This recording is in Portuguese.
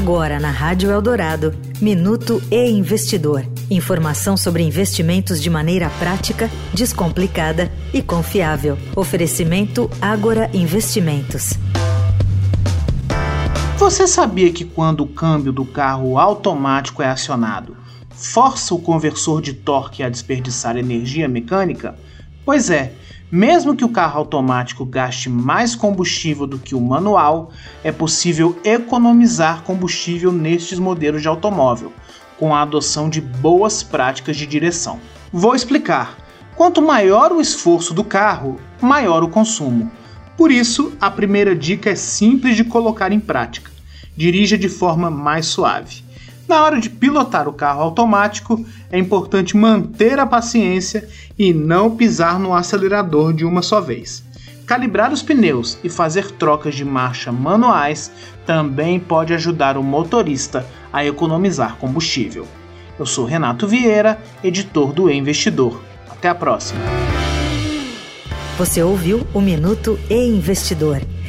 Agora na Rádio Eldorado, Minuto e Investidor. Informação sobre investimentos de maneira prática, descomplicada e confiável. Oferecimento Agora Investimentos. Você sabia que quando o câmbio do carro automático é acionado, força o conversor de torque a desperdiçar energia mecânica? Pois é, mesmo que o carro automático gaste mais combustível do que o manual, é possível economizar combustível nestes modelos de automóvel, com a adoção de boas práticas de direção. Vou explicar. Quanto maior o esforço do carro, maior o consumo. Por isso, a primeira dica é simples de colocar em prática. Dirija de forma mais suave. Na hora de pilotar o carro automático, é importante manter a paciência e não pisar no acelerador de uma só vez. Calibrar os pneus e fazer trocas de marcha manuais também pode ajudar o motorista a economizar combustível. Eu sou Renato Vieira, editor do Investidor. Até a próxima. Você ouviu o Minuto e Investidor.